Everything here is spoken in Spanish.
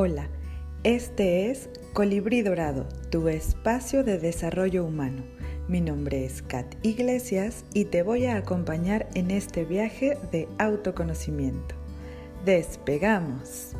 Hola, este es Colibrí Dorado, tu espacio de desarrollo humano. Mi nombre es Kat Iglesias y te voy a acompañar en este viaje de autoconocimiento. ¡Despegamos!